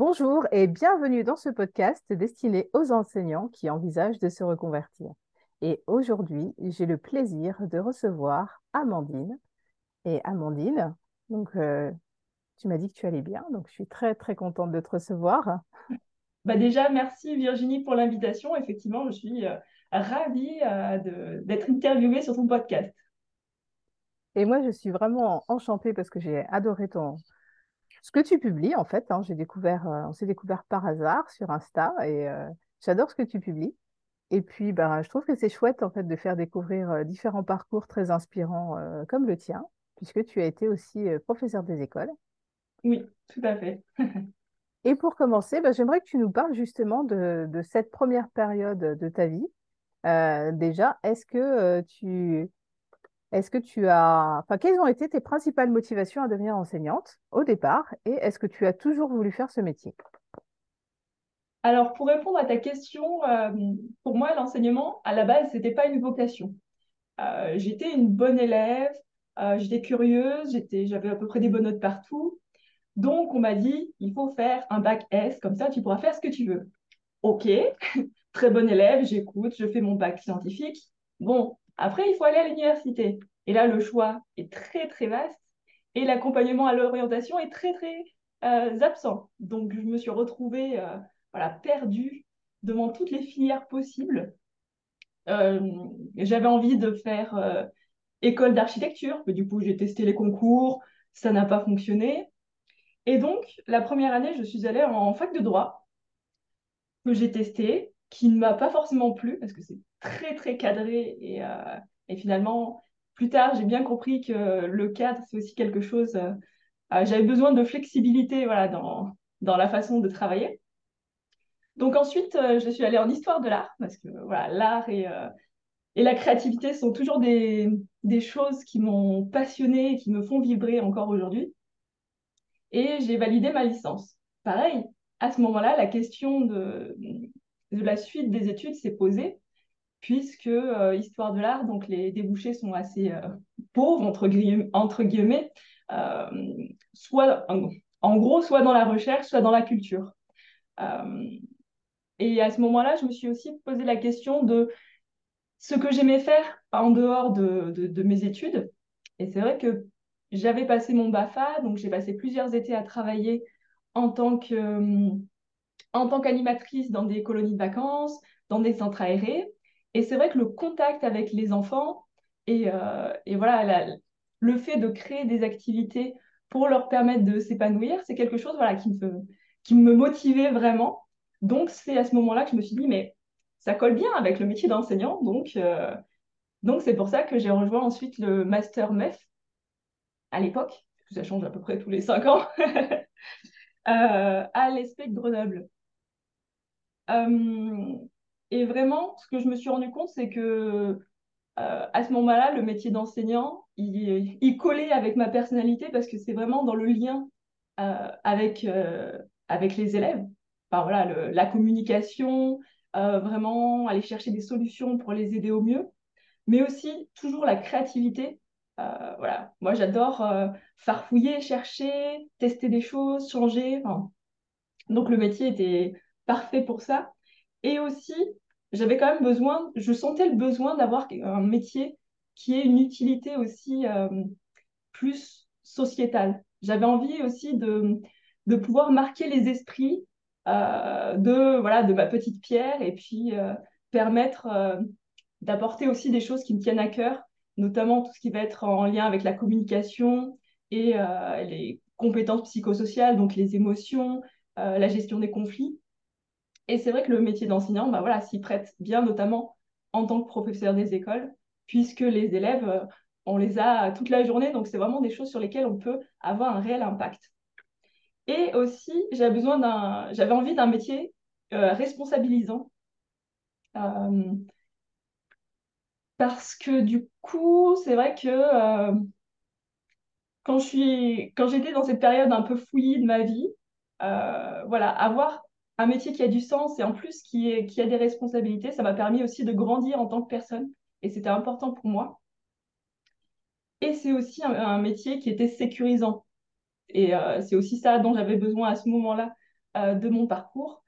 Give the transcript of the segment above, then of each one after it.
Bonjour et bienvenue dans ce podcast destiné aux enseignants qui envisagent de se reconvertir. Et aujourd'hui, j'ai le plaisir de recevoir Amandine. Et Amandine, donc euh, tu m'as dit que tu allais bien, donc je suis très très contente de te recevoir. Bah déjà, merci Virginie pour l'invitation. Effectivement, je suis euh, ravie euh, d'être interviewée sur ton podcast. Et moi, je suis vraiment enchantée parce que j'ai adoré ton, ce que tu publies, en fait. Hein. j'ai découvert, euh, on s'est découvert par hasard sur Insta et euh, j'adore ce que tu publies. Et puis, ben, je trouve que c'est chouette, en fait, de faire découvrir euh, différents parcours très inspirants comme le tien, puisque tu as été aussi professeur des écoles. Oui, tout à fait. et pour commencer, ben, j'aimerais que tu nous parles justement de, de, cette première période de ta vie. déjà, est-ce que tu est-ce que tu as, enfin, quelles ont été tes principales motivations à devenir enseignante au départ et est-ce que tu as toujours voulu faire ce métier? Alors, pour répondre à ta question, euh, pour moi, l'enseignement, à la base, ce n'était pas une vocation. Euh, j'étais une bonne élève, euh, j'étais curieuse, j'avais à peu près des bonnes notes partout. Donc, on m'a dit, il faut faire un bac S, comme ça, tu pourras faire ce que tu veux. Ok, très bonne élève, j'écoute, je fais mon bac scientifique. Bon, après, il faut aller à l'université. Et là, le choix est très, très vaste. Et l'accompagnement à l'orientation est très, très euh, absent. Donc, je me suis retrouvée euh, voilà, perdue devant toutes les filières possibles. Euh, j'avais envie de faire école d'architecture, mais du coup, j'ai testé les concours, ça n'a pas fonctionné. Et donc, la première année, je suis allée en fac de droit, que j'ai testé, qui ne m'a pas forcément plu, parce que c'est très, très cadré. Et, euh, et finalement, plus tard, j'ai bien compris que le cadre, c'est aussi quelque chose. Euh, euh, j'avais besoin de flexibilité voilà, dans, dans la façon de travailler. Donc ensuite, je suis allée en histoire de l'art, parce que voilà, l'art et, et la créativité sont toujours des, des choses qui m'ont passionnée et qui me font vibrer encore aujourd'hui. Et j'ai validé ma licence. Pareil, à ce moment-là, la question de, de la suite des études s'est posée puisque euh, histoire de l'art, donc les débouchés sont assez euh, pauvres, entre, guillemets, euh, soit en, gros, soit dans la recherche, soit dans la culture. et à ce moment-là, je me suis aussi posé la question de ce que j'aimais faire en dehors de, de mes études. Et c'est vrai que j'avais passé mon BAFA, donc j'ai passé plusieurs étés à travailler en tant que en tant qu'animatrice dans des colonies de vacances, dans des centres aérés. Et c'est vrai que le contact avec les enfants et, euh, voilà, le fait de créer des activités pour leur permettre de s'épanouir, c'est quelque chose voilà, qui, me, qui me motivait vraiment. Donc, c'est à ce moment-là que je me suis dit, mais ça colle bien avec le métier d'enseignant. Donc, euh, donc c'est pour ça que j'ai rejoint ensuite le Master MEF à l'époque, ça change à peu près tous les cinq ans, euh, à l'ESPEC Grenoble. Et vraiment, ce que je me suis rendu compte, c'est que euh, à ce moment-là, le métier d'enseignant, il, collait avec ma personnalité parce que c'est vraiment dans le lien euh, avec, euh, avec les élèves. Enfin, voilà, la communication, vraiment aller chercher des solutions pour les aider au mieux, mais aussi toujours la créativité. voilà, moi j'adore farfouiller, chercher, tester des choses, changer. donc le métier était parfait pour ça. Et aussi, j'avais quand même besoin, je sentais le besoin d'avoir un métier qui ait une utilité aussi euh, plus sociétale. J'avais envie aussi de, de pouvoir marquer les esprits euh, de, voilà, de ma petite pierre et puis euh, permettre d'apporter aussi des choses qui me tiennent à cœur, notamment tout ce qui va être en lien avec la communication et les compétences psychosociales, donc les émotions, la gestion des conflits. Et c'est vrai que le métier d'enseignant, bah voilà, s'y prête bien, notamment en tant que professeur des écoles, puisque les élèves, euh, on les a toute la journée, donc c'est vraiment des choses sur lesquelles on peut avoir un réel impact. Et aussi, j'avais besoin d'un, j'avais envie d'un métier euh, responsabilisant. Euh, parce que du coup, c'est vrai que quand je suis, quand j'étais dans cette période un peu fouillie de ma vie, voilà, avoir un métier qui a du sens et en plus qui, a des responsabilités, ça m'a permis aussi de grandir en tant que personne et c'était important pour moi. Et c'est aussi un, métier qui était sécurisant. Et euh, c'est aussi ça dont j'avais besoin à ce moment-là de mon parcours,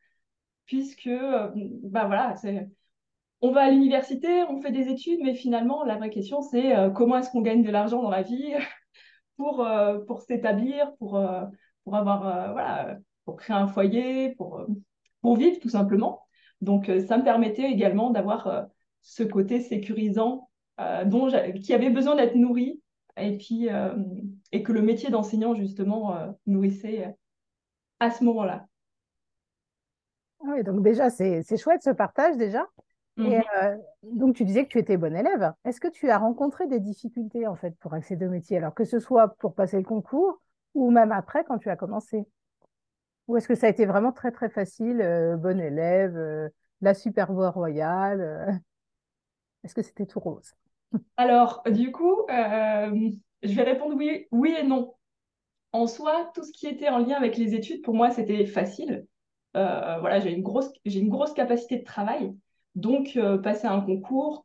puisque, bah voilà, on va à l'université, on fait des études, mais finalement, la vraie question, c'est comment est-ce qu'on gagne de l'argent dans la vie pour, pour s'établir, pour, pour avoir, voilà, pour créer un foyer, pour, pour vivre tout simplement. Donc, ça me permettait également d'avoir ce côté sécurisant dont qui avait besoin d'être nourri et puis et que le métier d'enseignant justement nourrissait à ce moment-là. Ah oui, donc déjà, c'est chouette ce partage déjà. Et euh, donc, tu disais que tu étais bon élève. Est-ce que tu as rencontré des difficultés en fait pour accéder au métier, alors que ce soit pour passer le concours ou même après quand tu as commencé? Ou est-ce que ça a été vraiment très très facile, euh, bon élève, euh, la super voie royale Est-ce que c'était tout rose? Alors, du coup, je vais répondre oui, oui et non. En soi, tout ce qui était en lien avec les études, pour moi, c'était facile. voilà, j'ai une grosse, j'ai une grosse capacité de travail. Donc, euh, passer un concours,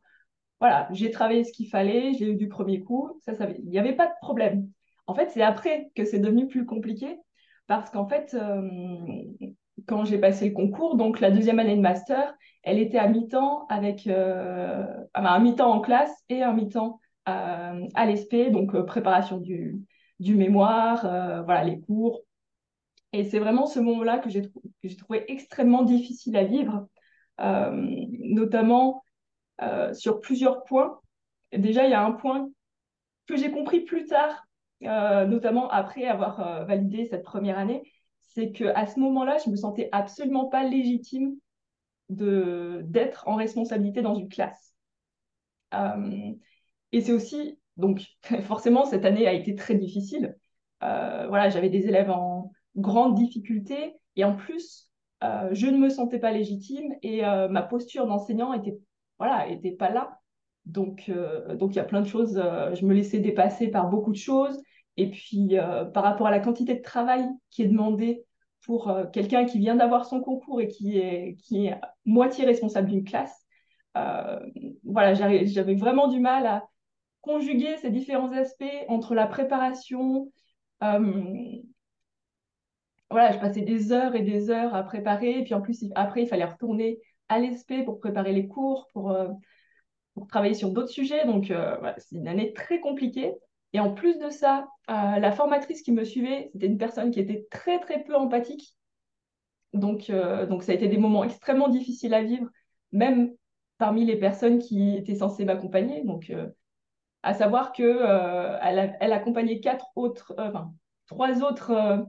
voilà, j'ai travaillé ce qu'il fallait, j'ai eu du premier coup, ça, ça il n'y avait pas de problème. En fait, c'est après que c'est devenu plus compliqué parce qu'en fait, euh, quand j'ai passé le concours, donc la deuxième année de master, elle était à mi-temps avec euh, un mi-temps en classe et un mi-temps à l'ESP, donc préparation du, du mémoire, voilà, les cours. Et c'est vraiment ce moment-là que j'ai trouvé extrêmement difficile à vivre euh, notamment euh, sur plusieurs points. déjà, il y a un point que j'ai compris plus tard, euh, notamment après avoir validé cette première année, c'est qu'à ce moment-là, je me sentais absolument pas légitime d'être en responsabilité dans une classe. et c'est aussi, donc forcément, cette année a été très difficile. voilà, j'avais des élèves en grande difficulté et en plus, euh, je ne me sentais pas légitime et euh, ma posture d'enseignant était voilà était pas là. Donc euh, donc il y a plein de choses. je me laissais dépasser par beaucoup de choses et puis par rapport à la quantité de travail qui est demandée pour quelqu'un qui vient d'avoir son concours et qui est qui est moitié responsable d'une classe. voilà, j'avais vraiment du mal à conjuguer ces différents aspects entre la préparation, voilà, je passais des heures et des heures à préparer. Et puis en plus, après, il fallait retourner à l'ESP pour préparer les cours, pour, euh, travailler sur d'autres sujets. Donc, euh, c'est une année très compliquée. Et en plus de ça, euh, la formatrice qui me suivait, c'était une personne qui était très, très peu empathique. Donc, donc, ça a été des moments extrêmement difficiles à vivre, même parmi les personnes qui étaient censées m'accompagner. Donc, à savoir que elle, accompagnait quatre autres, enfin, trois autres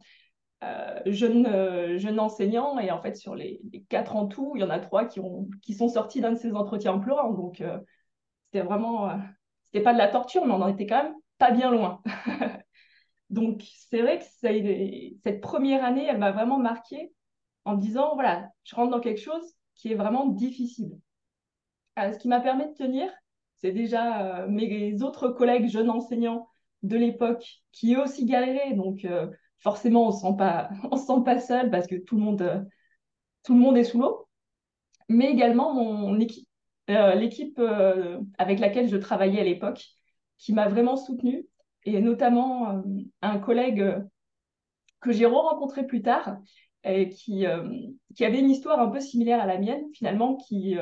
euh, jeunes, euh, enseignants. Et en fait, sur les, quatre en tout, il y en a trois qui, ont, qui sont sortis d'un de ces entretiens en pleurant. Donc, euh, c'était vraiment, c'était pas de la torture, mais on en était quand même pas bien loin. Donc, c'est vrai que cette première année, elle m'a vraiment marquée en me disant, voilà, je rentre dans quelque chose qui est vraiment difficile. ce qui m'a permis de tenir, c'est déjà mes autres collègues jeunes enseignants de l'époque qui aussi galéraient. Donc, forcément, on ne se sent pas, seul parce que euh, tout le monde est sous l'eau. Mais également mon équipe, euh, l'équipe euh, avec laquelle je travaillais à l'époque, qui m'a vraiment soutenue, et notamment un collègue que j'ai rencontré plus tard, et qui, qui avait une histoire un peu similaire à la mienne, finalement, qui,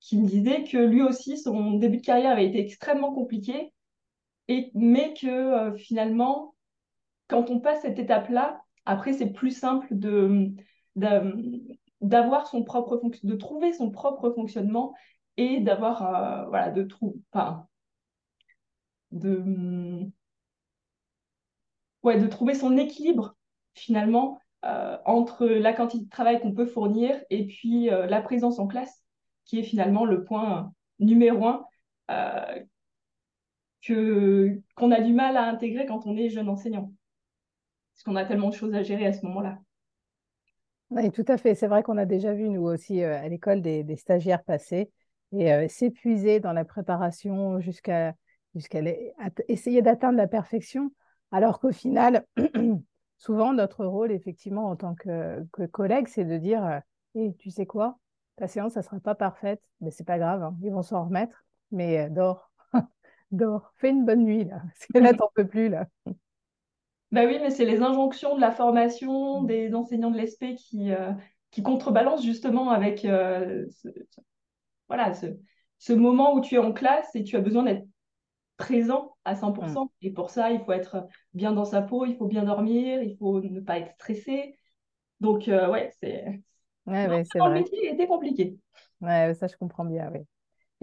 qui me disait que lui aussi, son début de carrière avait été extrêmement compliqué, et, mais que finalement, quand on passe cette étape-là, après, c'est plus simple de, d'avoir son propre de trouver son propre fonctionnement et d'avoir euh, voilà de trouver de ouais de trouver son équilibre finalement euh, entre la quantité de travail qu'on peut fournir et puis euh, la présence en classe qui est finalement le point numéro un que qu'on a du mal à intégrer quand on est jeune enseignant parce qu'on a tellement de choses à gérer à ce moment-là. Oui, tout à fait. C'est vrai qu'on a déjà vu, nous aussi, euh, à l'école, des, stagiaires passer et euh, s'épuiser dans la préparation jusqu'à jusqu'à essayer d'atteindre la perfection, alors qu'au final, souvent, notre rôle, effectivement, en tant que, collègue, c'est de dire euh, eh, tu sais quoi, ta séance, ça ne sera pas parfaite, mais c'est pas grave, hein, ils vont s'en remettre, mais dors, dors, fais une bonne nuit, là, parce que là, t'en peux plus, là. Bah oui, mais c'est les injonctions de la formation Mm. des enseignants de l'ESP qui, euh, qui contrebalancent justement avec euh, ce, voilà, ce, ce moment où tu es en classe et tu as besoin d'être présent à Mm. 100%. Et pour ça, il faut être bien dans sa peau, il faut bien dormir, il faut ne pas être stressé. Donc, euh, ouais, c'est... Ouais, le vrai. métier était compliqué. Ouais, ça, je comprends bien, oui.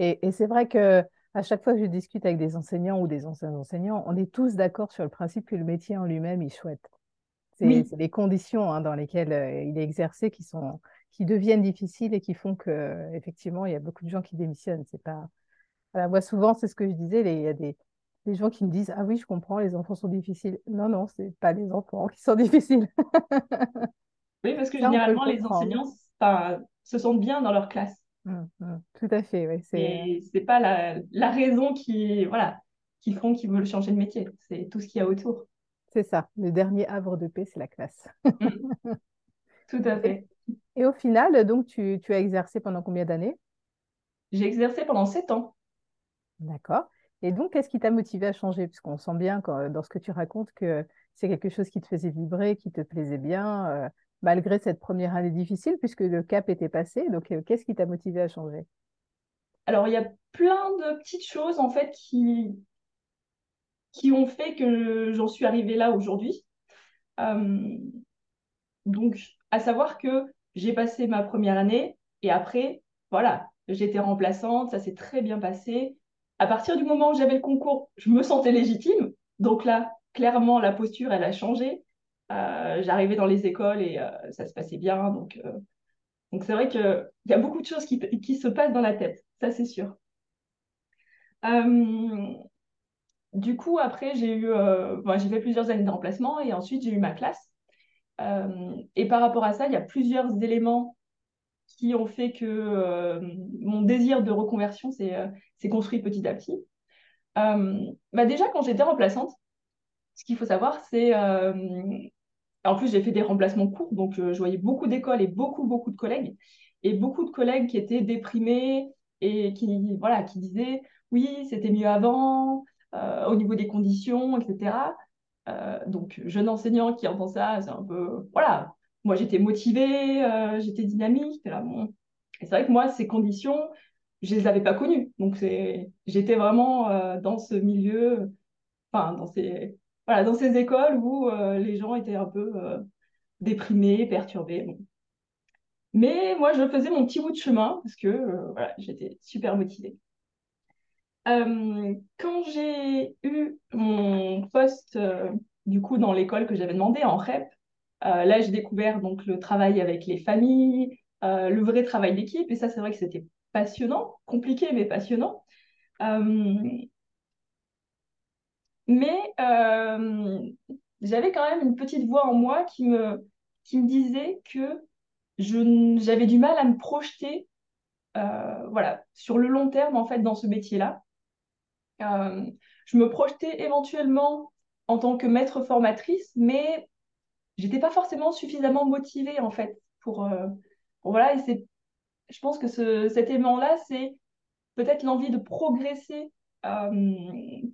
Et, et c'est vrai que à chaque fois que je discute avec des enseignants ou des anciens enseignants, on est tous d'accord sur le principe que le métier en lui-même est chouette. C'est Oui, les conditions hein, dans lesquelles euh, il est exercé qui sont, qui deviennent difficiles et qui font que, effectivement, il y a beaucoup de gens qui démissionnent. C'est pas... Voilà, moi, souvent, c'est ce que je disais, il y a des, des gens qui me disent, Ah oui, je comprends, les enfants sont difficiles. Non, non, c'est pas les enfants qui sont difficiles. oui, parce que Ça, le généralement, les enseignants se sentent bien dans leur classe. Mm, mm. Tout à fait, oui. C'est, Et c'est pas la, la raison qui, voilà, qui font qu'ils veulent changer de métier. C'est tout ce qu'il y a autour. c'est ça. Le dernier havre de paix, c'est la classe. Mm, tout à Et, fait. et au final, donc, tu, tu as exercé pendant combien d'années? J'ai exercé pendant sept ans. D'accord. Et donc, qu'est-ce qui t'a motivé à changer? Puisqu'on sent bien quand- dans ce que tu racontes que c'est quelque chose qui te faisait vibrer, qui te plaisait bien, euh, malgré cette première année difficile, puisque le cap était passé. Donc, euh, qu'est-ce qui t'a motivé à changer? Alors, il y a plein de petites choses, en fait, qui, qui ont fait que j'en suis arrivée là aujourd'hui. Euh, donc, à savoir que j'ai passé ma première année et après, voilà, j'étais remplaçante, ça s'est très bien passé. À partir du moment où j'avais le concours, je me sentais légitime. Donc là, clairement, la posture, elle a changé. Euh, j'arrivais dans les écoles et euh, ça se passait bien. Donc, euh, donc c'est vrai qu'il y a beaucoup de choses qui, qui se passent dans la tête, ça c'est sûr. Euh, du coup, après, j'ai eu, euh, moi, j'ai fait plusieurs années de remplacement et ensuite j'ai eu ma classe. Euh, et par rapport à ça, il y a plusieurs éléments qui ont fait que mon désir de reconversion s'est construit petit à petit. Euh, bah déjà, quand j'étais remplaçante, ce qu'il faut savoir, c'est... en plus, j'ai fait des remplacements courts, donc euh, je voyais beaucoup d'écoles et beaucoup, beaucoup de collègues. Et beaucoup de collègues qui étaient déprimés et qui, voilà, qui disaient, oui, c'était mieux avant, euh, au niveau des conditions, etc. Euh, donc, jeune enseignant qui entend ça, c'est un peu, voilà, moi j'étais motivée, j'étais dynamique. Et c'est vrai que moi, ces conditions, je les avais pas connues. Donc, j'étais vraiment dans ce milieu, enfin, dans ces, voilà, dans ces écoles où euh, les gens étaient un peu euh, déprimés, perturbés. Mais moi, je faisais mon petit bout de chemin parce que euh, voilà, j'étais super motivée. Quand j'ai eu mon poste, du coup, dans l'école que j'avais demandé en REP, là, j'ai découvert donc le travail avec les familles, le vrai travail d'équipe. Et ça, c'est vrai que c'était passionnant, compliqué, mais passionnant. Mais euh, j'avais quand même une petite voix en moi qui me, qui me disait que j'avais du mal à me projeter euh, voilà, sur le long terme, en fait, dans ce métier-là. Euh, je me projetais éventuellement en tant que maître formatrice, mais j'étais pas forcément suffisamment motivée en fait pour, voilà. Et c'est, je pense que ce, cet élément-là, c'est peut-être l'envie de progresser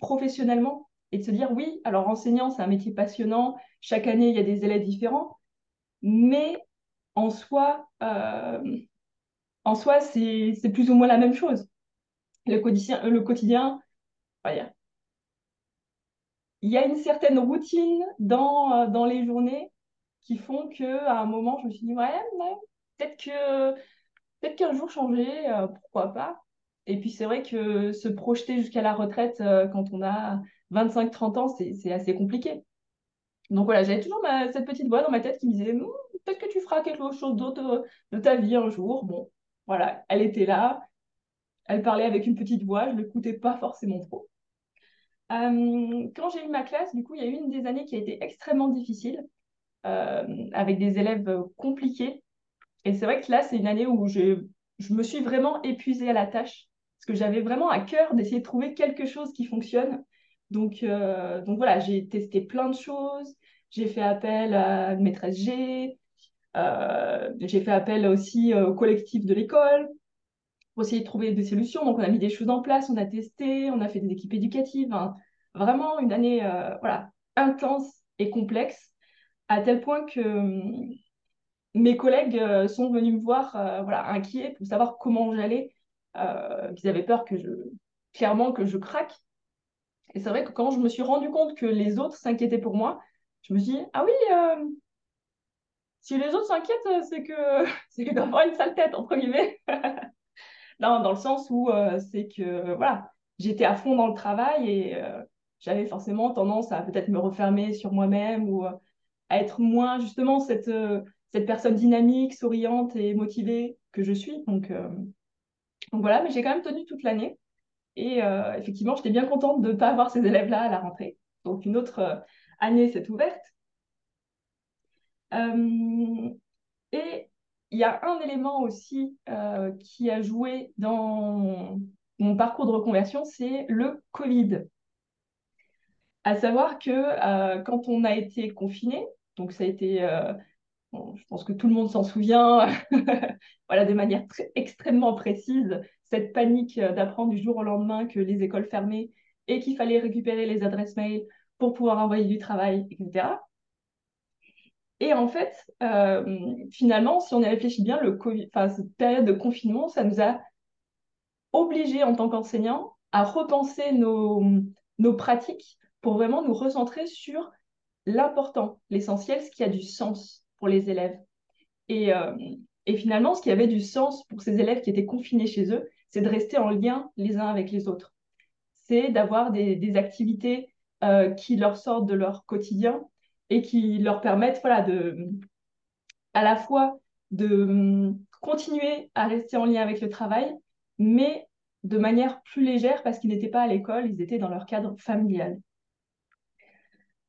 professionnellement et de se dire oui, alors enseignant, c'est un métier passionnant. Chaque année, il y a des élèves différents, mais en soi, euh, soi, c'est plus ou moins la même chose. Le quotidien, le quotidien, il y a une certaine routine dans, euh, dans les journées qui font que à un moment, je me suis dit, ouais, peut-être que, peut-être qu'un jour changer, euh, pourquoi pas. Et puis c'est vrai que se projeter jusqu'à la retraite quand on a 25-30 ans, c'est, assez compliqué. Donc voilà, j'avais toujours cette petite voix dans ma tête qui me disait, Hmm, peut-être que tu feras quelque chose d'autre de, de ta vie un jour. Bon, voilà, elle était là, elle parlait avec une petite voix, je ne l'écoutais pas forcément trop. Euh, quand j'ai eu ma classe, du coup, il y a eu une des années qui a été extrêmement difficile, euh, avec des élèves euh, compliqués. Et c'est vrai que là, c'est une année où je me suis vraiment épuisée à la tâche, parce que j'avais vraiment à cœur d'essayer de trouver quelque chose qui fonctionne. Donc, euh, donc voilà, j'ai testé plein de choses. J'ai fait appel à une maîtresse G. euh, j'ai fait appel aussi euh, au collectif de l'école pour essayer de trouver des solutions. Donc, on a mis des choses en place, on a testé, on a fait des équipes éducatives. hein. Vraiment une année voilà, intense et complexe, à tel point que hum, mes collègues sont venus me voir voilà, inquiets pour savoir comment j'allais, euh, qu'ils avaient peur que je, clairement, que je craque. Et c'est vrai que quand je me suis rendu compte que les autres s'inquiétaient pour moi, je me suis dit, ah oui, si les autres s'inquiètent, c'est que c'est qu'ils doivent avoir une sale tête, entre guillemets. non, dans le sens où c'est que, voilà, j'étais à fond dans le travail et j'avais forcément tendance à peut-être me refermer sur moi-même ou à être moins, justement, cette cette personne dynamique, souriante et motivée que je suis. Donc, euh, donc voilà, mais j'ai quand même tenu toute l'année. Et euh, effectivement, j'étais bien contente de ne pas avoir ces élèves-là à la rentrée. Donc une autre euh, année s'est ouverte. et il y a un élément aussi qui a joué dans mon parcours de reconversion, c'est le Covid. À savoir que quand on a été confiné, donc ça a été je pense que tout le monde s'en souvient, voilà, de manière extrêmement précise, cette panique euh, d'apprendre du jour au lendemain que les écoles fermaient et qu'il fallait récupérer les adresses mail pour pouvoir envoyer du travail, etc. Et en fait, euh, finalement, si on y réfléchit bien, le cette période de confinement, ça nous a obligés en tant qu'enseignants à repenser nos, pratiques pour vraiment nous recentrer sur l'important, l'essentiel, ce qui a du sens les élèves. Euh, et, finalement, ce qui avait du sens pour ces élèves qui étaient confinés chez eux, c'est de rester en lien les uns avec les autres. C'est d'avoir des, activités euh, qui leur sortent de leur quotidien et qui leur permettent voilà, de, à la fois de hum, continuer à rester en lien avec le travail, mais de manière plus légère parce qu'ils n'étaient pas à l'école, ils étaient dans leur cadre familial.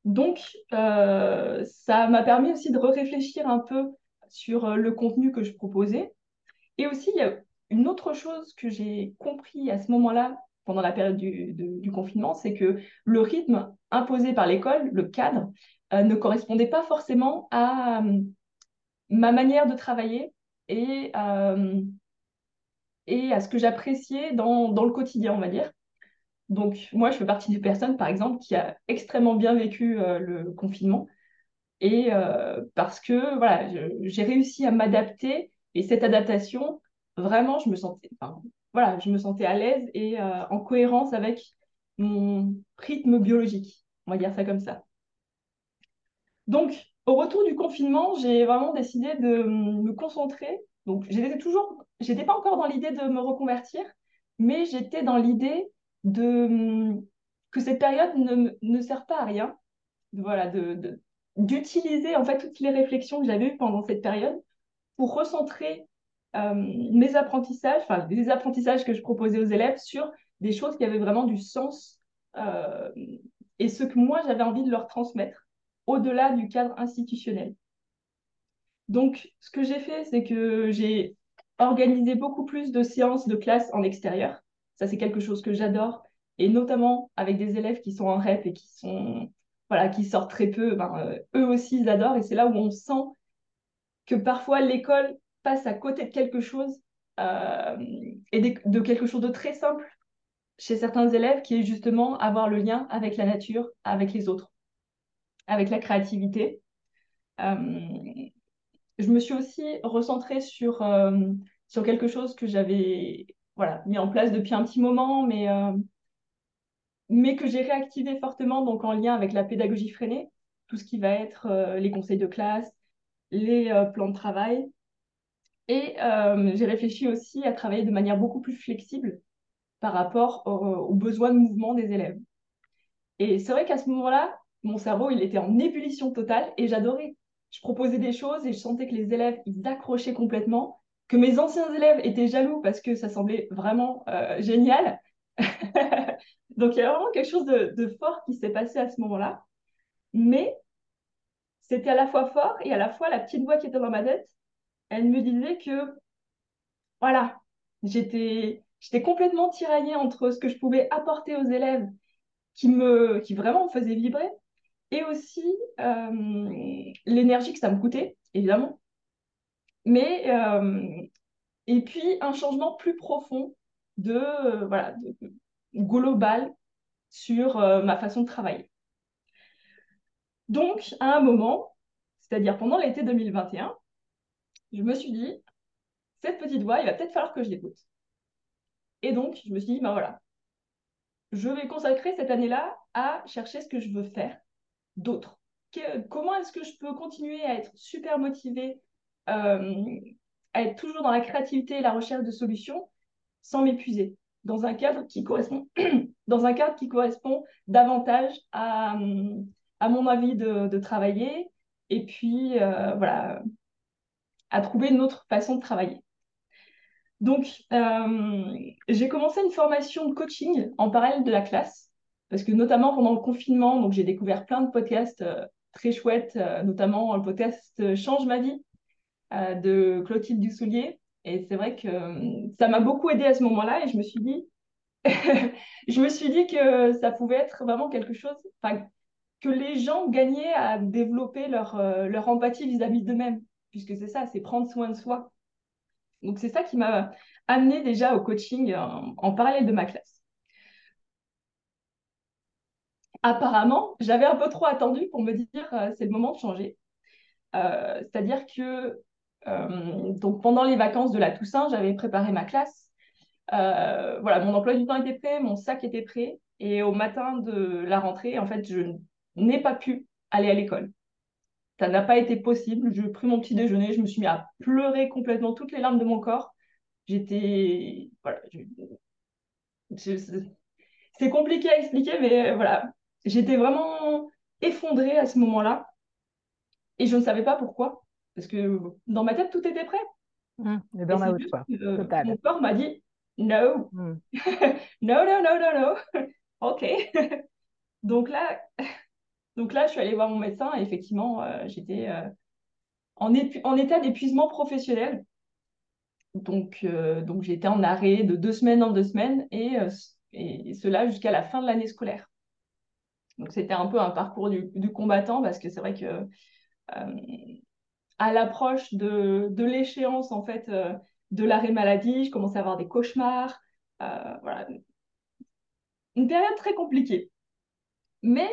Donc, euh, ça m'a permis aussi de réfléchir un peu sur euh, le contenu que je proposais. Et aussi, il y a une autre chose que j'ai compris à ce moment-là, pendant la période du, confinement, c'est que le rythme imposé par l'école, le cadre, euh, ne correspondait pas forcément à ma manière de travailler et, et à ce que j'appréciais dans, dans, le quotidien, on va dire. Donc, moi, je fais partie des personnes, par exemple, qui a extrêmement bien vécu euh, le confinement. Et euh, parce que, voilà, j'ai réussi à m'adapter. Et cette adaptation, vraiment, je me sentais, voilà, je me sentais à l'aise et euh, en cohérence avec mon rythme biologique. On va dire ça comme ça. Donc, au retour du confinement, j'ai vraiment décidé de me concentrer. Donc, j'étais toujours, j'étais pas encore dans l'idée de me reconvertir, mais j'étais dans l'idée de, que cette période ne, ne sert pas à rien, voilà, de, d'utiliser en fait toutes les réflexions que j'avais eues pendant cette période pour recentrer mes apprentissages, enfin des apprentissages que je proposais aux élèves sur des choses qui avaient vraiment du sens euh, et ce que moi j'avais envie de leur transmettre au-delà du cadre institutionnel. Donc ce que j'ai fait, c'est que j'ai organisé beaucoup plus de séances de classe en extérieur. Ça, c'est quelque chose que j'adore. Et notamment avec des élèves qui sont en REP et qui sont voilà, qui sortent très peu, ben, euh, eux aussi, ils adorent. Et c'est là où on sent que parfois l'école passe à côté de quelque chose euh, et de, quelque chose de très simple chez certains élèves qui est justement avoir le lien avec la nature, avec les autres, avec la créativité. Euh, je me suis aussi recentrée sur, sur quelque chose que j'avais voilà, mis en place depuis un petit moment, mais, euh, mais que j'ai réactivé fortement donc en lien avec la pédagogie freinée, tout ce qui va être euh, les conseils de classe, les euh, plans de travail. Et j'ai réfléchi aussi à travailler de manière beaucoup plus flexible par rapport aux besoins de mouvement des élèves. Et c'est vrai qu'à ce moment-là, mon cerveau, il était en ébullition totale et j'adorais. Je proposais des choses et je sentais que les élèves, ils accrochaient complètement que mes anciens élèves étaient jaloux parce que ça semblait vraiment euh, génial. Donc il y a vraiment quelque chose de, fort qui s'est passé à ce moment-là. Mais c'était à la fois fort et à la fois la petite voix qui était dans ma tête, elle me disait que, voilà, j'étais complètement tiraillée entre ce que je pouvais apporter aux élèves qui, me, qui vraiment me faisaient vibrer et aussi euh, l'énergie que ça me coûtait, évidemment. Mais, euh, et puis un changement plus profond de, euh, voilà, global sur ma façon de travailler. Donc, à un moment, c'est-à-dire pendant l'été 2021, je me suis dit, cette petite voix, il va peut-être falloir que je l'écoute. Et donc, je me suis dit, ben voilà, je vais consacrer cette année-là à chercher ce que je veux faire d'autre. Comment est-ce que je peux continuer à être super motivée, euh, à être toujours dans la créativité et la recherche de solutions sans m'épuiser dans un cadre qui correspond dans un cadre qui correspond davantage à, à mon envie de, travailler et puis euh, voilà à trouver une autre façon de travailler. Donc, euh, j'ai commencé une formation de coaching en parallèle de la classe, parce que notamment pendant le confinement, donc j'ai découvert plein de podcasts euh, très chouettes, euh, notamment le podcast Change ma vie de Clotilde Dussoulier. Et c'est vrai que ça m'a beaucoup aidé à ce moment-là, et je me suis dit, je me suis dit que ça pouvait être vraiment quelque chose, que les gens gagnaient à développer leur, leur empathie vis-à-vis d'eux-mêmes, puisque c'est ça, c'est prendre soin de soi. Donc, c'est ça qui m'a amené déjà au coaching en, parallèle de ma classe. Apparemment, j'avais un peu trop attendu pour me dire euh, c'est le moment de changer. Euh, c'est-à-dire que euh, donc pendant les vacances de la Toussaint, j'avais préparé ma classe. voilà, mon emploi du temps était prêt, mon sac était prêt, et au matin de la rentrée, en fait, je n'ai pas pu aller à l'école. Ça n'a pas été possible. Je pris mon petit déjeuner, je me suis mis à pleurer complètement toutes les larmes de mon corps. J'étais. Voilà. C'est compliqué à expliquer, mais voilà. J'étais vraiment effondrée à ce moment-là. Et je ne savais pas pourquoi. Parce que dans ma tête, tout était prêt. Mmh, burn-out, quoi. Euh, mon corps m'a dit no. Mmh. no, no, no, no, no. OK. Donc là, donc là, je suis allée voir mon médecin et effectivement, euh, j'étais euh, en, état d'épuisement professionnel. Donc, euh, donc j'étais en arrêt de deux semaines en deux semaines et, et cela jusqu'à la fin de l'année scolaire. Donc c'était un peu un parcours du, combattant parce que c'est vrai que à l'approche de, de l'échéance en fait de l'arrêt maladie, je commençais à avoir des cauchemars. voilà. Une période très compliquée. Mais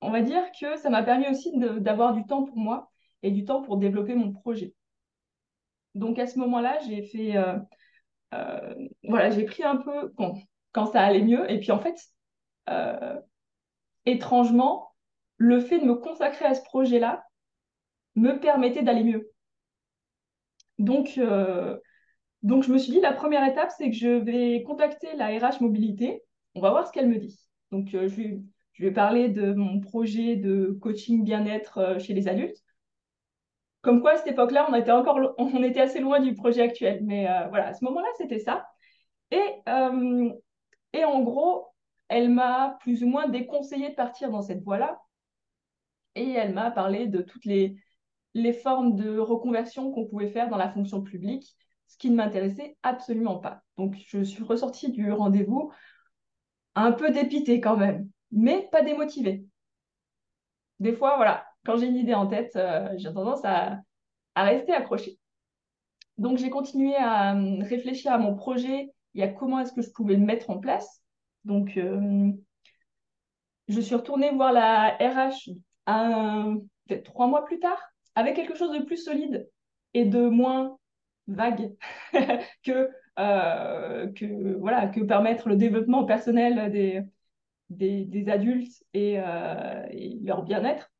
on va dire que ça m'a permis aussi d'avoir du temps pour moi et du temps pour développer mon projet. Donc à ce moment-là, j'ai fait, euh, euh, voilà, j'ai pris un peu quand ça allait mieux. Et puis en fait, euh, étrangement, le fait de me consacrer à ce projet-là me permettait d'aller mieux. Donc, donc je me suis dit, la première étape, c'est que je vais contacter la RH Mobilité. On va voir ce qu'elle me dit. Donc, je je vais parler de mon projet de coaching bien-être euh, chez les adultes. Comme quoi, à cette époque-là, on était encore, on était assez loin du projet actuel. Mais euh, voilà, à ce moment-là, c'était ça. Et, euh, et en gros, elle m'a plus ou moins déconseillé de partir dans cette voie-là. Et elle m'a parlé de toutes les, les formes de reconversion qu'on pouvait faire dans la fonction publique, ce qui ne m'intéressait absolument pas. Donc, je suis ressortie du rendez-vous un peu dépitée quand même mais pas démotivé. Des fois, voilà, quand j'ai une idée en tête, euh, j'ai tendance à, rester accroché. Donc, j'ai continué à euh, réfléchir à mon projet et à comment est-ce que je pouvais le mettre en place. Donc, euh, je suis retournée voir la RH peut-être trois mois plus tard avec quelque chose de plus solide et de moins vague que, que, voilà, que permettre le développement personnel des, des, adultes euh, et, leur bien-être.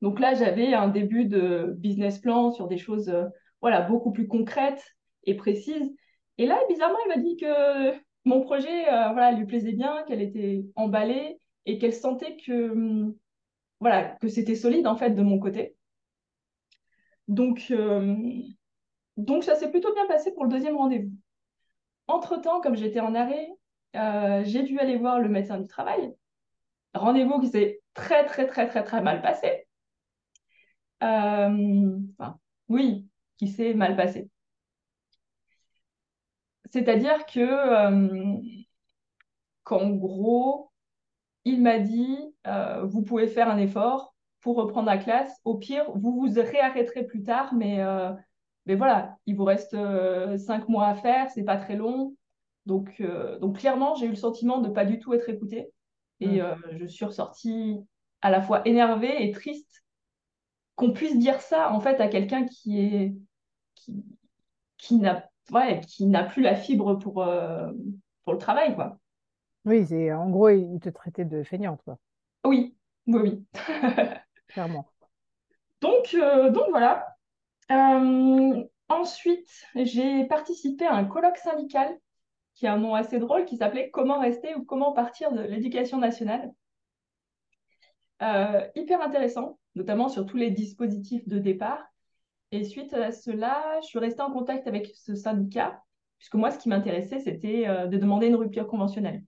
Donc là, j'avais un début de business plan sur des choses euh, voilà, beaucoup plus concrètes et précises. Et là, bizarrement, il m'a dit que mon projet euh, voilà, lui plaisait bien, qu'elle était emballée et qu'elle sentait que, hum, voilà, que c'était solide en fait de mon côté. Donc, donc ça s'est plutôt bien passé pour le deuxième rendez-vous. Entre-temps, comme j'étais en arrêt, euh, j'ai dû aller voir le médecin du travail. Rendez-vous qui s'est très, très, très, très, très mal passé. Euh, oui, qui s'est mal passé. C'est-à-dire que, euh, qu'en gros, il m'a dit, vous pouvez faire un effort pour reprendre la classe. Au pire, vous vous réarrêterez plus tard, mais, mais voilà, il vous reste cinq mois à faire, c'est pas très long. Donc, euh, donc clairement, j'ai eu le sentiment de ne pas du tout être écoutée. Et mm. euh, je suis ressortie à la fois énervée et triste qu'on puisse dire ça en fait à quelqu'un qui est qui, qui n'a ouais, qui n'a plus la fibre pour, euh, pour le travail quoi. Oui, c'est en gros, il te traitait de feignante quoi. Oui, oui, oui. Clairement. Donc, euh, donc voilà. Ensuite, j'ai participé à un colloque syndical qui a un nom assez drôle qui s'appelait Comment rester ou comment partir de l'éducation nationale. Euh, hyper intéressant, notamment sur tous les dispositifs de départ. Et suite à cela, je suis restée en contact avec ce syndicat, puisque moi, ce qui m'intéressait, c'était de demander une rupture conventionnelle.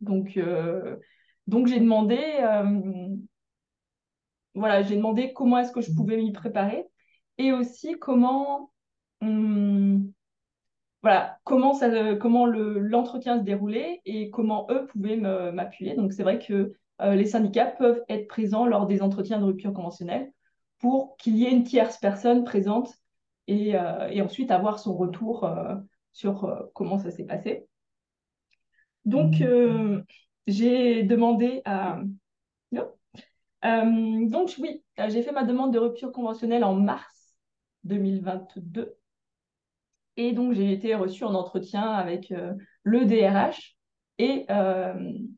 Donc, donc j'ai demandé voilà, j'ai demandé comment est-ce que je pouvais m'y préparer et aussi comment, hum, voilà, comment, ça, comment le, l'entretien se déroulait et comment eux pouvaient m'appuyer. Donc, c'est vrai que euh, les syndicats peuvent être présents lors des entretiens de rupture conventionnelle pour qu'il y ait une tierce personne présente et, euh, et ensuite avoir son retour euh, sur comment ça s'est passé. Donc, j'ai demandé à, donc oui, j'ai fait ma demande de rupture conventionnelle en mars 2022. Et donc j'ai été reçue en entretien avec euh, le DRH et,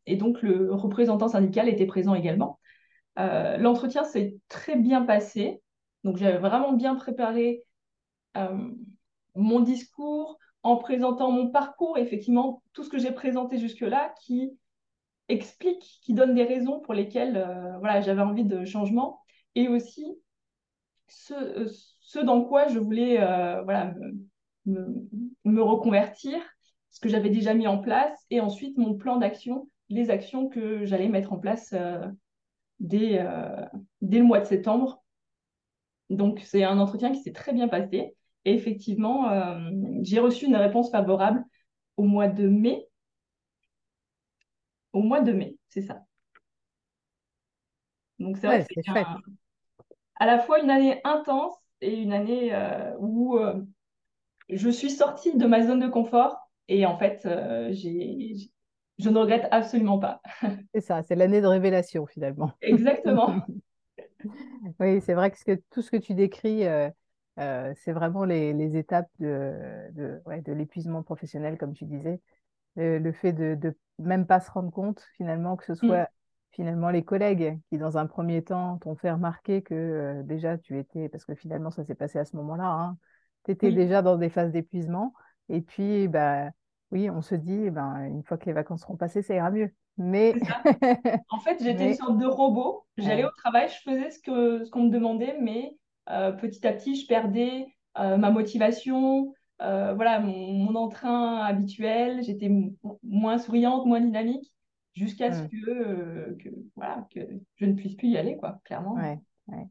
et, donc le représentant syndical était présent également. L'entretien s'est très bien passé. Donc j'avais vraiment bien préparé mon discours en présentant mon parcours, effectivement, tout ce que j'ai présenté jusque-là qui explique, qui donne des raisons pour lesquelles euh, voilà, j'avais envie de changement et aussi ce, euh, ce dans quoi je voulais euh, voilà, me, me, reconvertir, ce que j'avais déjà mis en place et ensuite mon plan d'action, les actions que j'allais mettre en place dès, dès le mois de septembre. Donc c'est un entretien qui s'est très bien passé et effectivement, j'ai reçu une réponse favorable au mois de mai au mois de mai, c'est ça. Donc c'est vrai que c'est à la fois une année intense et une année euh, où euh, je suis sortie de ma zone de confort et en fait, euh, je ne regrette absolument pas. C'est ça, c'est l'année de révélation finalement. Exactement. oui, c'est vrai que, tout ce que tu décris, c'est vraiment les, étapes de, de l'épuisement professionnel, comme tu disais le fait de, de, même pas se rendre compte finalement que ce mm. soit finalement les collègues qui dans un premier temps t'ont fait remarquer que euh, déjà tu étais, parce que finalement ça s'est passé à ce moment-là, hein, tu étais déjà dans des phases d'épuisement et puis bah oui on se dit ben, une fois que les vacances seront passées ça ira mieux. Mais en fait j'étais une sorte de robot, j'allais au travail, je faisais ce que ce qu'on me demandait mais euh, petit à petit je perdais euh, ma motivation, euh, voilà, mon, entrain habituel, j'étais moins souriante, moins dynamique, jusqu'à ce que, euh, que, voilà, que je ne puisse plus y aller, quoi, clairement. Ouais, ouais.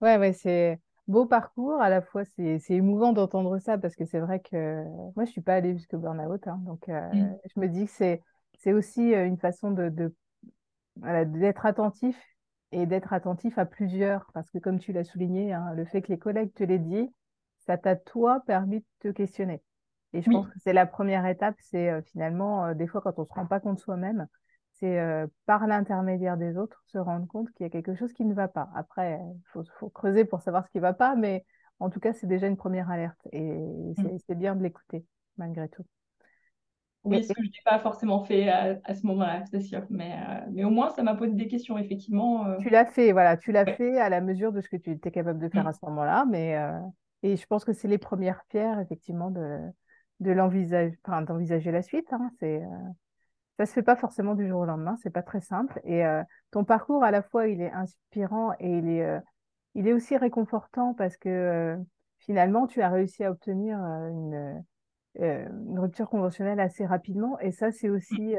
Ouais, ouais, c'est beau parcours. À la fois, c'est émouvant d'entendre ça parce que c'est vrai que moi, je suis pas allée jusqu'au burn-out. Hein, donc, euh, mm. je me dis que c'est aussi une façon de, d'être attentif et d'être attentif à plusieurs. Parce que, comme tu l'as souligné, hein, le fait que les collègues te l'aient dit, ça t'a toi permis de te questionner. Et je pense que c'est la première étape, c'est euh, finalement, euh, des fois quand on ne se rend pas compte soi-même, c'est euh, par l'intermédiaire des autres se rendre compte qu'il y a quelque chose qui ne va pas. Après, il faut, creuser pour savoir ce qui ne va pas, mais en tout cas, c'est déjà une première alerte et mmh. c'est bien de l'écouter malgré tout. Oui, ce que je n'ai pas forcément fait à, ce moment-là, c'est sûr. Mais, mais au moins, ça m'a posé des questions, effectivement. Tu l'as fait, voilà, tu l'as fait à la mesure de ce que tu étais capable de faire mmh. à ce moment-là, mais et je pense que c'est les premières pierres, effectivement, de, de l'envisage, enfin, d'envisager la suite. Hein. C'est, euh, ça se fait pas forcément du jour au lendemain, c'est pas très simple. Et euh, ton parcours, à la fois, il est inspirant et il est, euh, il est aussi réconfortant parce que finalement, tu as réussi à obtenir une, une rupture conventionnelle assez rapidement. Et ça, c'est aussi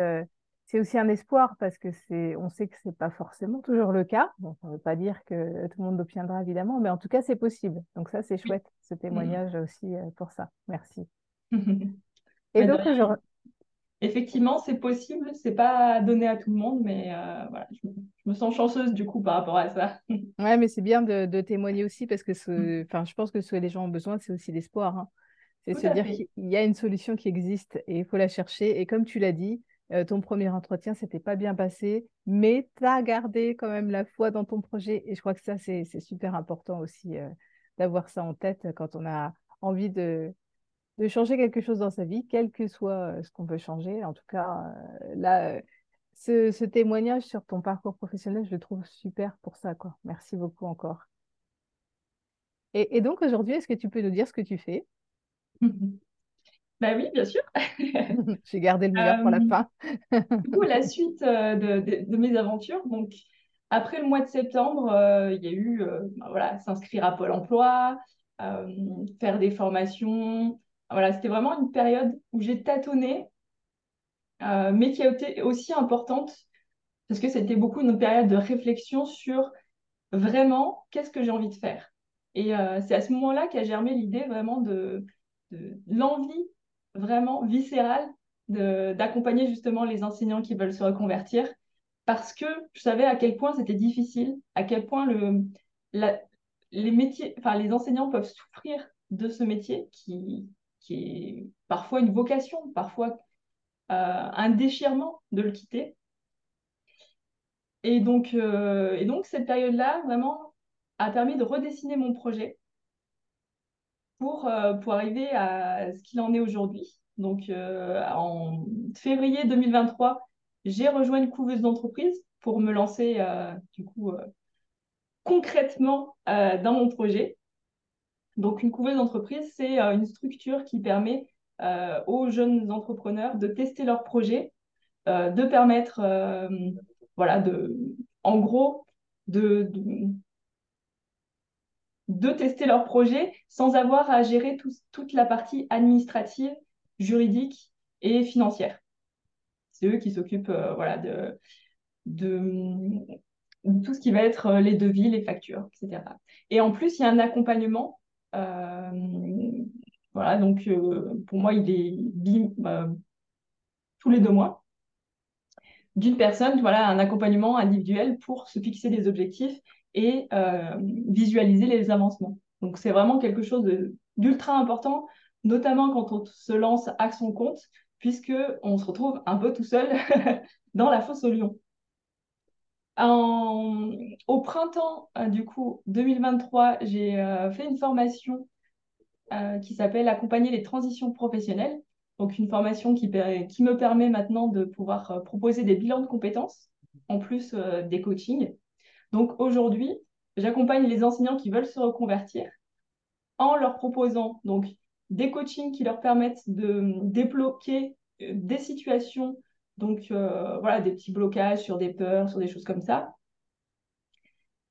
c'est aussi un espoir parce que c'est, on sait que c'est pas forcément toujours le cas. Bon, ça ne veut pas dire que tout le monde l'obtiendra évidemment, mais en tout cas, c'est possible. Donc ça, c'est chouette, ce témoignage aussi euh, pour ça. Merci. Et donc, effectivement, c'est possible. C'est pas donné à tout le monde, mais euh, voilà, je me, sens chanceuse du coup par rapport à ça. ouais, mais c'est bien de, témoigner aussi parce que, ce, enfin, je pense que ce que les gens ont besoin, c'est aussi l'espoir. Hein. C'est se dire qu'il y a une solution qui existe et il faut la chercher. Et comme tu l'as dit, euh, ton premier entretien s'était pas bien passé, mais tu as gardé quand même la foi dans ton projet. Et je crois que ça, c'est super important aussi euh, d'avoir ça en tête quand on a envie de, de changer quelque chose dans sa vie, quel que soit euh, ce qu'on veut changer. En tout cas, là, ce, ce, témoignage sur ton parcours professionnel, je le trouve super pour ça. Quoi. Merci beaucoup encore. Et, et donc aujourd'hui, est-ce que tu peux nous dire ce que tu fais? Ben oui, bien sûr. J'ai gardé le meilleur pour la fin. du coup, la suite euh, de, de, mes aventures, donc après le mois de septembre, euh, il y a eu euh, ben voilà, s'inscrire à Pôle emploi, faire des formations. Voilà, c'était vraiment une période où j'ai tâtonné, mais qui a été aussi importante parce que c'était beaucoup une période de réflexion sur vraiment qu'est-ce que j'ai envie de faire. Et c'est à ce moment-là qu'a germé l'idée vraiment de, l'envie vraiment viscérale d'accompagner justement les enseignants qui veulent se reconvertir parce que je savais à quel point c'était difficile, à quel point le, les les enseignants peuvent souffrir de ce métier qui, qui est parfois une vocation, parfois euh, un déchirement de le quitter. Et donc, euh, et donc cette période-là, vraiment, a permis de redessiner mon projet pour, euh, pour arriver à ce qu'il en est aujourd'hui. Donc, en février 2023, j'ai rejoint une couveuse d'entreprise pour me lancer, concrètement dans mon projet. Donc, une couveuse d'entreprise, c'est une structure qui permet aux jeunes entrepreneurs de tester leur projet, de permettre, voilà, de, en gros, de, tester leur projet sans avoir à gérer toute la partie administrative, juridique et financière. C'est eux qui s'occupent euh, voilà, de, tout ce qui va être euh, les devis, les factures, etc. Et en plus, il y a un accompagnement. Euh, voilà, donc pour moi, il est tous les deux mois d'une personne, voilà, un accompagnement individuel pour se fixer des objectifs et euh, visualiser les avancements. Donc c'est vraiment quelque chose d'ultra important, notamment quand on se lance à son compte, puisque on se retrouve un peu tout seul dans la fosse au lion. Au printemps euh, du coup 2023, j'ai euh, fait une formation qui s'appelle Accompagner les transitions professionnelles. Donc une formation qui, qui me permet maintenant de pouvoir proposer des bilans de compétences en plus des coachings. Donc aujourd'hui, j'accompagne les enseignants qui veulent se reconvertir en leur proposant donc des coachings qui leur permettent de débloquer euh, des situations, donc euh, voilà, des petits blocages sur des peurs, sur des choses comme ça,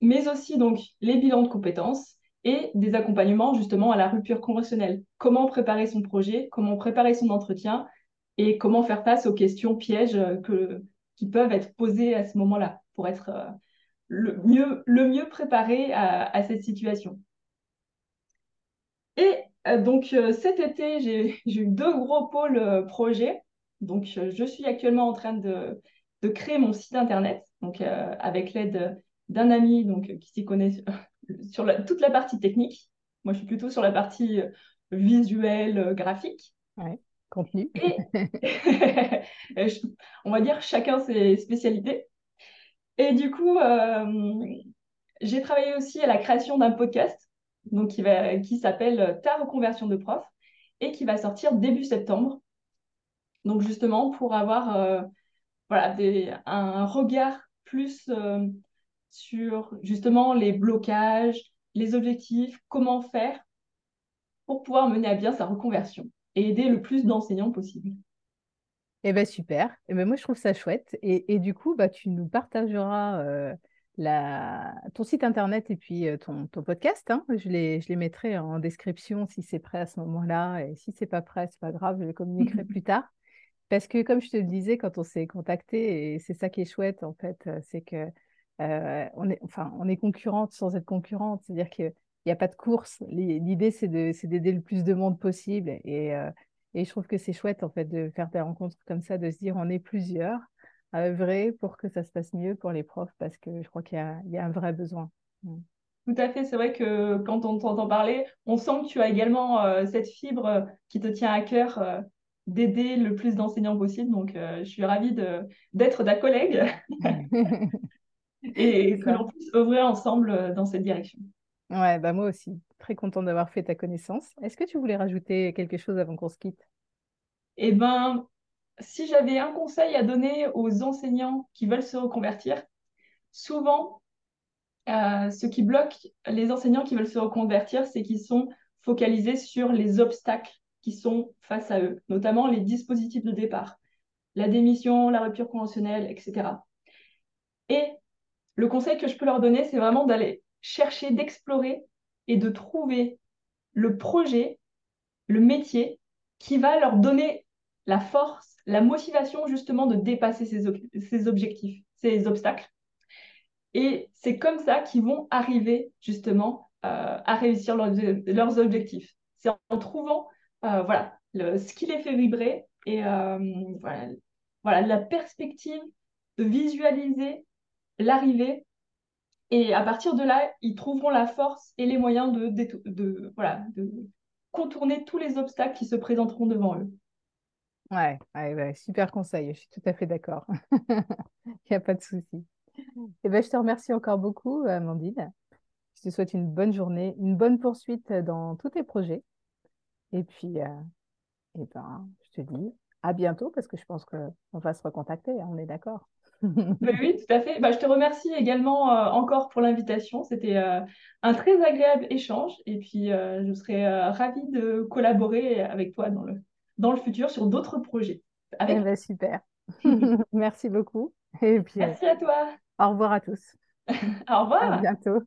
mais aussi donc les bilans de compétences et des accompagnements justement à la rupture conventionnelle. Comment préparer son projet, comment préparer son entretien et comment faire face aux questions pièges que, qui peuvent être posées à ce moment-là pour être euh, le mieux, le mieux préparé à, cette situation. Et euh, donc euh, cet été, j'ai eu deux gros pôles euh, projets. Donc je suis actuellement en train de, de créer mon site internet, donc avec l'aide d'un ami donc qui s'y connaît sur toute la partie technique. Moi, je suis plutôt sur la partie visuelle, graphique. Ouais, contenu. Et on va dire chacun ses spécialités. Et du coup, euh, j'ai travaillé aussi à la création d'un podcast donc qui, va, qui s'appelle Ta reconversion de prof et qui va sortir début septembre. Donc justement pour avoir euh, voilà, des, un regard plus euh, sur justement les blocages, les objectifs, comment faire pour pouvoir mener à bien sa reconversion et aider le plus d'enseignants possible. Eh bien, super. Eh ben, moi, je trouve ça chouette. Et, du coup, bah, tu nous partageras euh, la... ton site internet et puis euh, ton, podcast. Hein. Je, les, je les mettrai en description si c'est prêt à ce moment-là. Et si c'est pas prêt, c'est pas grave, je les communiquerai plus tard. Parce que, comme je te le disais, quand on s'est contacté, et c'est ça qui est chouette, en fait, euh, c'est que on est, enfin, on est concurrente sans être concurrente. C'est-à-dire qu'il n'y a pas de course. L'idée, c'est d'aider le plus de monde possible. Et et je trouve que c'est chouette, en fait, de faire des rencontres comme ça, de se dire on est plusieurs à œuvrer pour que ça se passe mieux pour les profs, parce que je crois qu'il y, y a, un vrai besoin. Mm. Tout à fait, c'est vrai que quand on t'entend parler, on sent que tu as également euh, cette fibre qui te tient à cœur, euh, d'aider le plus d'enseignants possible. Donc, je suis ravie d'être ta collègue et que l'on puisse œuvrer ensemble dans cette direction. Ouais, bah moi aussi. Très contente d'avoir fait ta connaissance. Est-ce que tu voulais rajouter quelque chose avant qu'on se quitte? Eh ben, si j'avais un conseil à donner aux enseignants qui veulent se reconvertir, souvent, euh, ce qui bloque les enseignants qui veulent se reconvertir, c'est qu'ils sont focalisés sur les obstacles qui sont face à eux, notamment les dispositifs de départ, la démission, la rupture conventionnelle, etc. Et le conseil que je peux leur donner, c'est vraiment d'aller chercher, d'explorer et de trouver le projet, le métier qui va leur donner la force, la motivation justement de dépasser ces, objectifs, ces obstacles. Et c'est comme ça qu'ils vont arriver justement euh, à réussir leurs, objectifs. C'est en, trouvant euh, voilà, ce qui les fait vibrer et euh, voilà, la perspective de visualiser l'arrivée. Et à partir de là, ils trouveront la force et les moyens de, de, voilà, de contourner tous les obstacles qui se présenteront devant eux. Ouais, super conseil, je suis tout à fait d'accord. Il n'y a pas de souci. Eh ben, je te remercie encore beaucoup, Amandine. Je te souhaite une bonne journée, une bonne poursuite dans tous tes projets. Et puis, euh, eh ben, je te dis à bientôt parce que je pense qu'on va se recontacter, hein, on est d'accord. oui, tout à fait. Bah, je te remercie également euh, encore pour l'invitation. C'était euh, un très agréable échange et puis je serais ravie de collaborer avec toi dans le, dans le futur sur d'autres projets. Avec... Eh ben, super. Merci beaucoup. Et puis, Merci à toi. Au revoir à tous. Au revoir. À bientôt.